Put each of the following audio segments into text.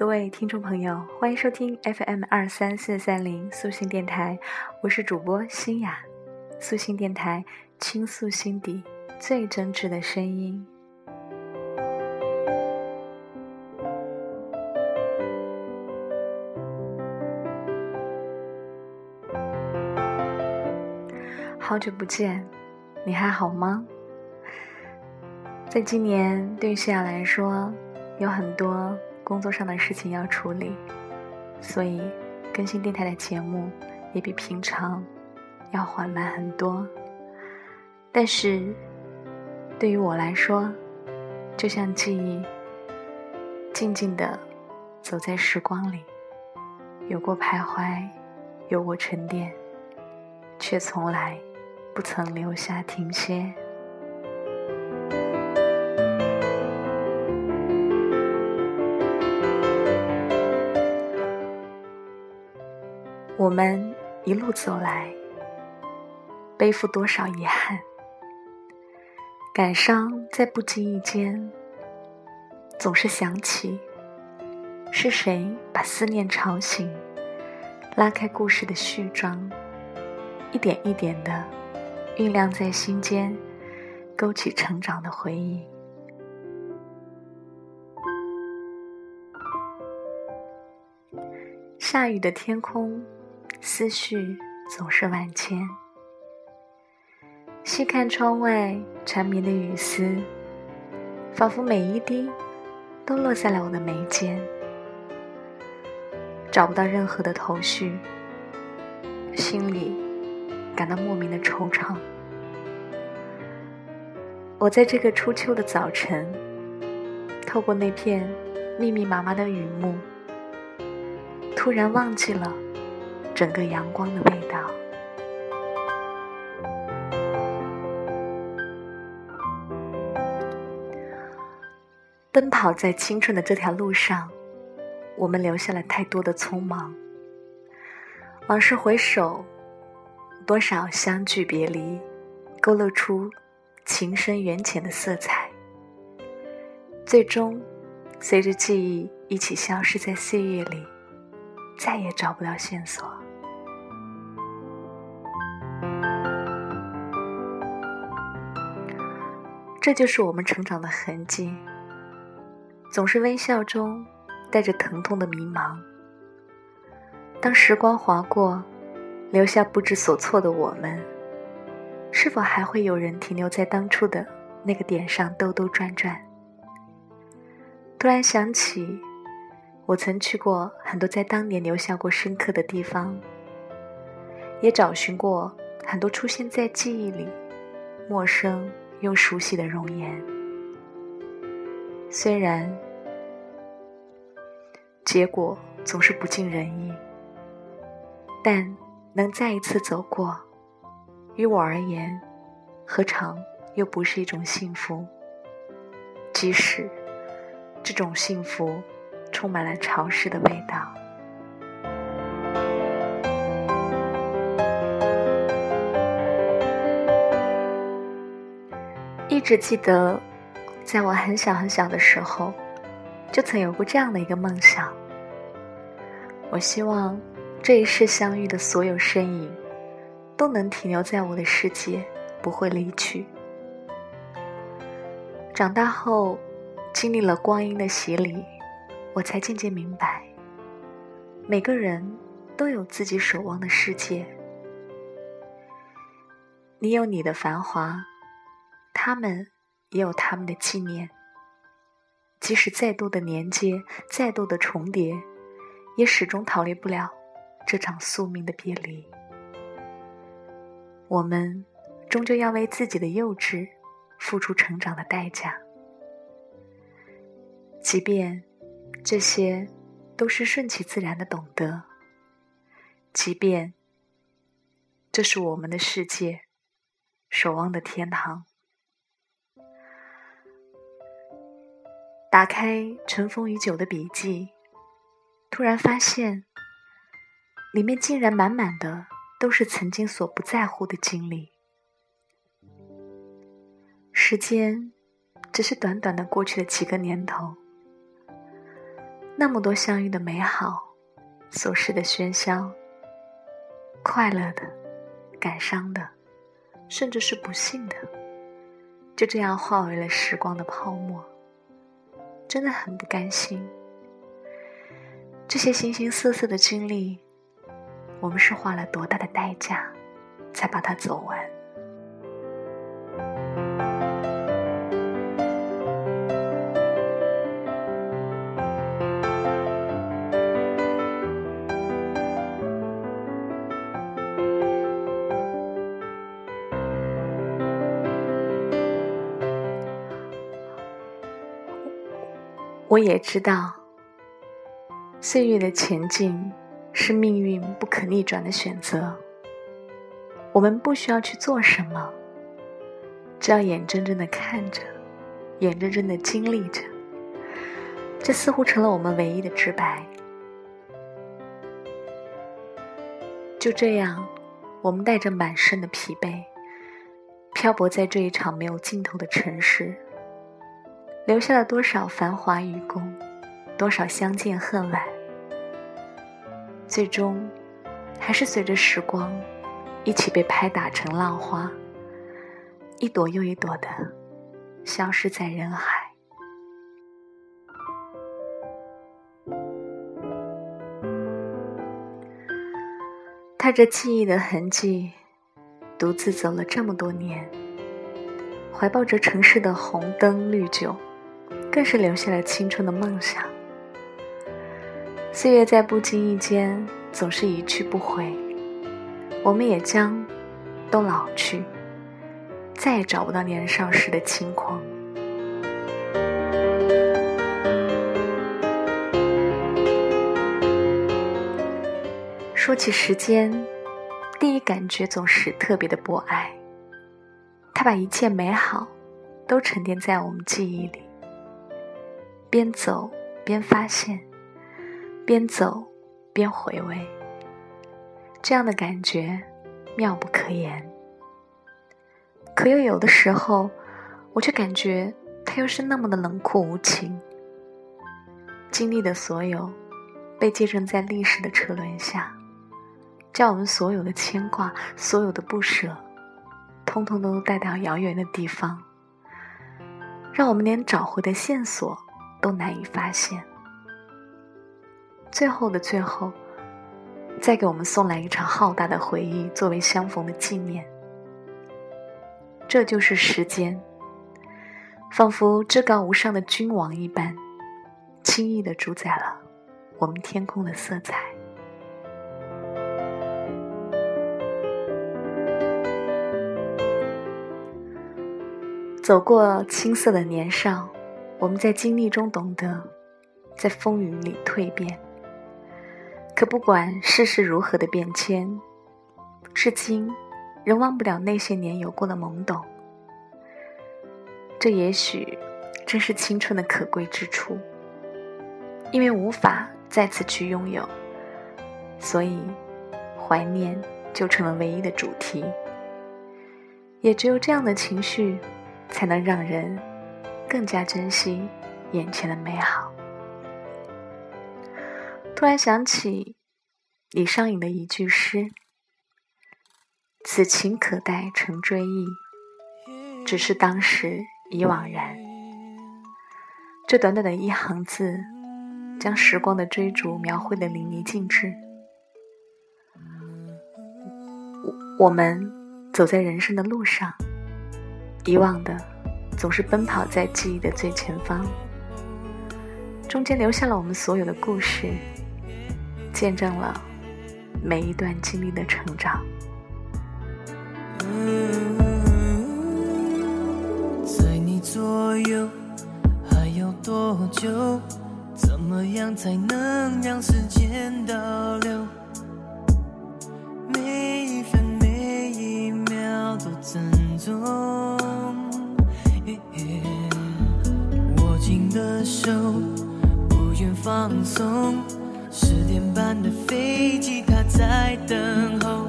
各位听众朋友，欢迎收听 FM 二三四三零素心电台，我是主播新雅。素心电台倾诉心底最真挚的声音。好久不见，你还好吗？在今年，对西雅来说，有很多工作上的事情要处理，所以更新电台的节目也比平常要缓慢很多。但是，对于我来说，就像记忆，静静的走在时光里，有过徘徊，有过沉淀，却从来不曾留下停歇。我们一路走来，背负多少遗憾，感伤在不经意间，总是想起，是谁把思念吵醒，拉开故事的序章，一点一点的酝酿在心间，勾起成长的回忆。下雨的天空。思绪总是万千。细看窗外缠绵的雨丝，仿佛每一滴都落在了我的眉间，找不到任何的头绪，心里感到莫名的惆怅。我在这个初秋的早晨，透过那片密密麻麻的雨幕，突然忘记了。整个阳光的味道。奔跑在青春的这条路上，我们留下了太多的匆忙。往事回首，多少相聚别离，勾勒出情深缘浅的色彩。最终，随着记忆一起消失在岁月里，再也找不到线索。这就是我们成长的痕迹，总是微笑中带着疼痛的迷茫。当时光划过，留下不知所措的我们，是否还会有人停留在当初的那个点上兜兜转转？突然想起，我曾去过很多在当年留下过深刻的地方，也找寻过很多出现在记忆里陌生。又熟悉的容颜，虽然结果总是不尽人意，但能再一次走过，于我而言，何尝又不是一种幸福？即使这种幸福充满了潮湿的味道。一直记得，在我很小很小的时候，就曾有过这样的一个梦想。我希望这一世相遇的所有身影，都能停留在我的世界，不会离去。长大后，经历了光阴的洗礼，我才渐渐明白，每个人都有自己守望的世界。你有你的繁华。他们也有他们的纪念，即使再多的连接，再多的重叠，也始终逃离不了这场宿命的别离。我们终究要为自己的幼稚付出成长的代价，即便这些都是顺其自然的懂得，即便这是我们的世界，守望的天堂。打开尘封已久的笔记，突然发现，里面竟然满满的都是曾经所不在乎的经历。时间只是短短的过去了几个年头，那么多相遇的美好，琐事的喧嚣，快乐的，感伤的，甚至是不幸的，就这样化为了时光的泡沫。真的很不甘心。这些形形色色的经历，我们是花了多大的代价，才把它走完？我也知道，岁月的前进是命运不可逆转的选择。我们不需要去做什么，只要眼睁睁的看着，眼睁睁的经历着。这似乎成了我们唯一的直白。就这样，我们带着满身的疲惫，漂泊在这一场没有尽头的城市。留下了多少繁华与共，多少相见恨晚，最终还是随着时光一起被拍打成浪花，一朵又一朵的消失在人海。踏着记忆的痕迹，独自走了这么多年，怀抱着城市的红灯绿酒。更是留下了青春的梦想。岁月在不经意间总是一去不回，我们也将都老去，再也找不到年少时的轻狂。说起时间，第一感觉总是特别的博爱，它把一切美好都沉淀在我们记忆里。边走边发现，边走边回味，这样的感觉妙不可言。可又有的时候，我却感觉它又是那么的冷酷无情。经历的所有，被见证在历史的车轮下，将我们所有的牵挂、所有的不舍，通通都带到遥远的地方，让我们连找回的线索。都难以发现。最后的最后，再给我们送来一场浩大的回忆，作为相逢的纪念。这就是时间，仿佛至高无上的君王一般，轻易的主宰了我们天空的色彩。走过青涩的年少。我们在经历中懂得，在风雨里蜕变。可不管世事如何的变迁，至今仍忘不了那些年有过的懵懂。这也许正是青春的可贵之处。因为无法再次去拥有，所以怀念就成了唯一的主题。也只有这样的情绪，才能让人。更加珍惜眼前的美好。突然想起李商隐的一句诗：“此情可待成追忆，只是当时已惘然。”这短短的一行字，将时光的追逐描绘的淋漓尽致。我我们走在人生的路上，遗忘的。总是奔跑在记忆的最前方，中间留下了我们所有的故事，见证了每一段经历的成长。在你左右还有多久？怎么样才能让时间倒流？每一分每一秒都珍重。的手不愿放松，十点半的飞机，它在等候。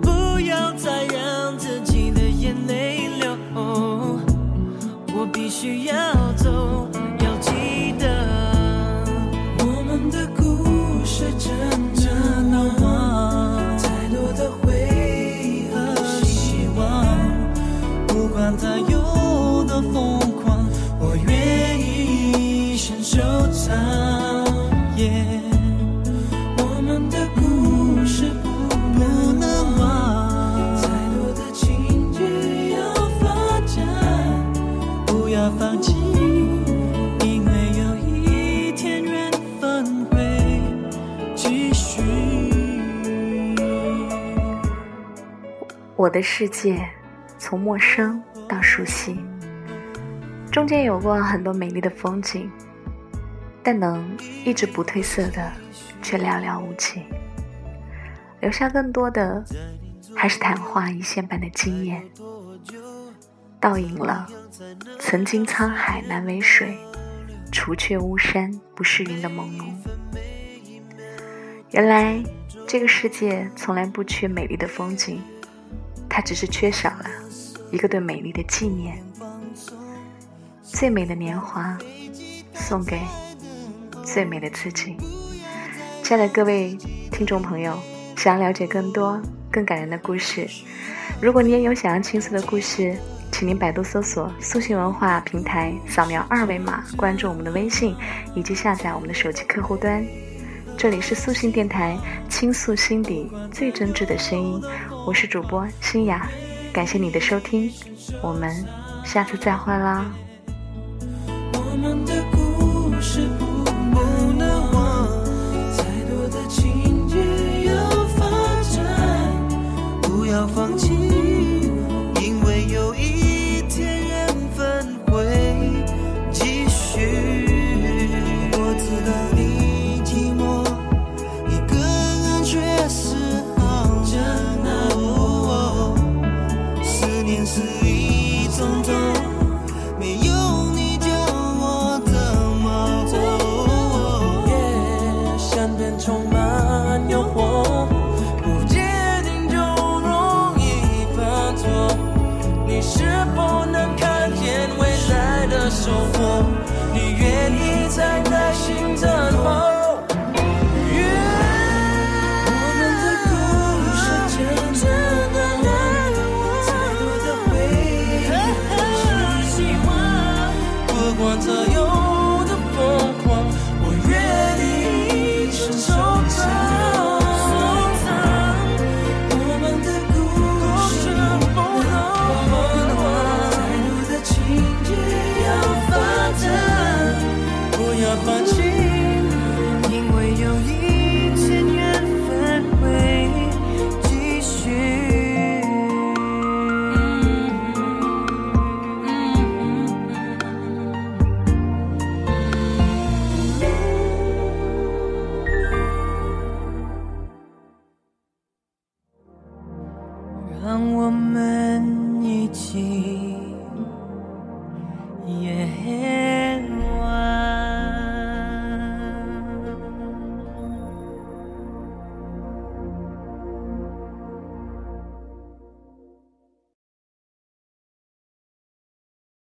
不要再让自己的眼泪流，我必须要我的世界从陌生到熟悉，中间有过很多美丽的风景，但能一直不褪色的却寥寥无几，留下更多的还是昙花一现般的惊艳，倒影了曾经沧海难为水，除却巫山不是云的朦胧。原来这个世界从来不缺美丽的风景，它只是缺少了一个对美丽的纪念。最美的年华，送给最美的自己。亲爱的各位听众朋友，想要了解更多更感人的故事，如果你也有想要倾诉的故事，请您百度搜索“素心文化平台”，扫描二维码关注我们的微信，以及下载我们的手机客户端。这里是素心电台，倾诉心底最真挚的声音，我是主播新雅，感谢你的收听，我们下次再会啦。放弃，来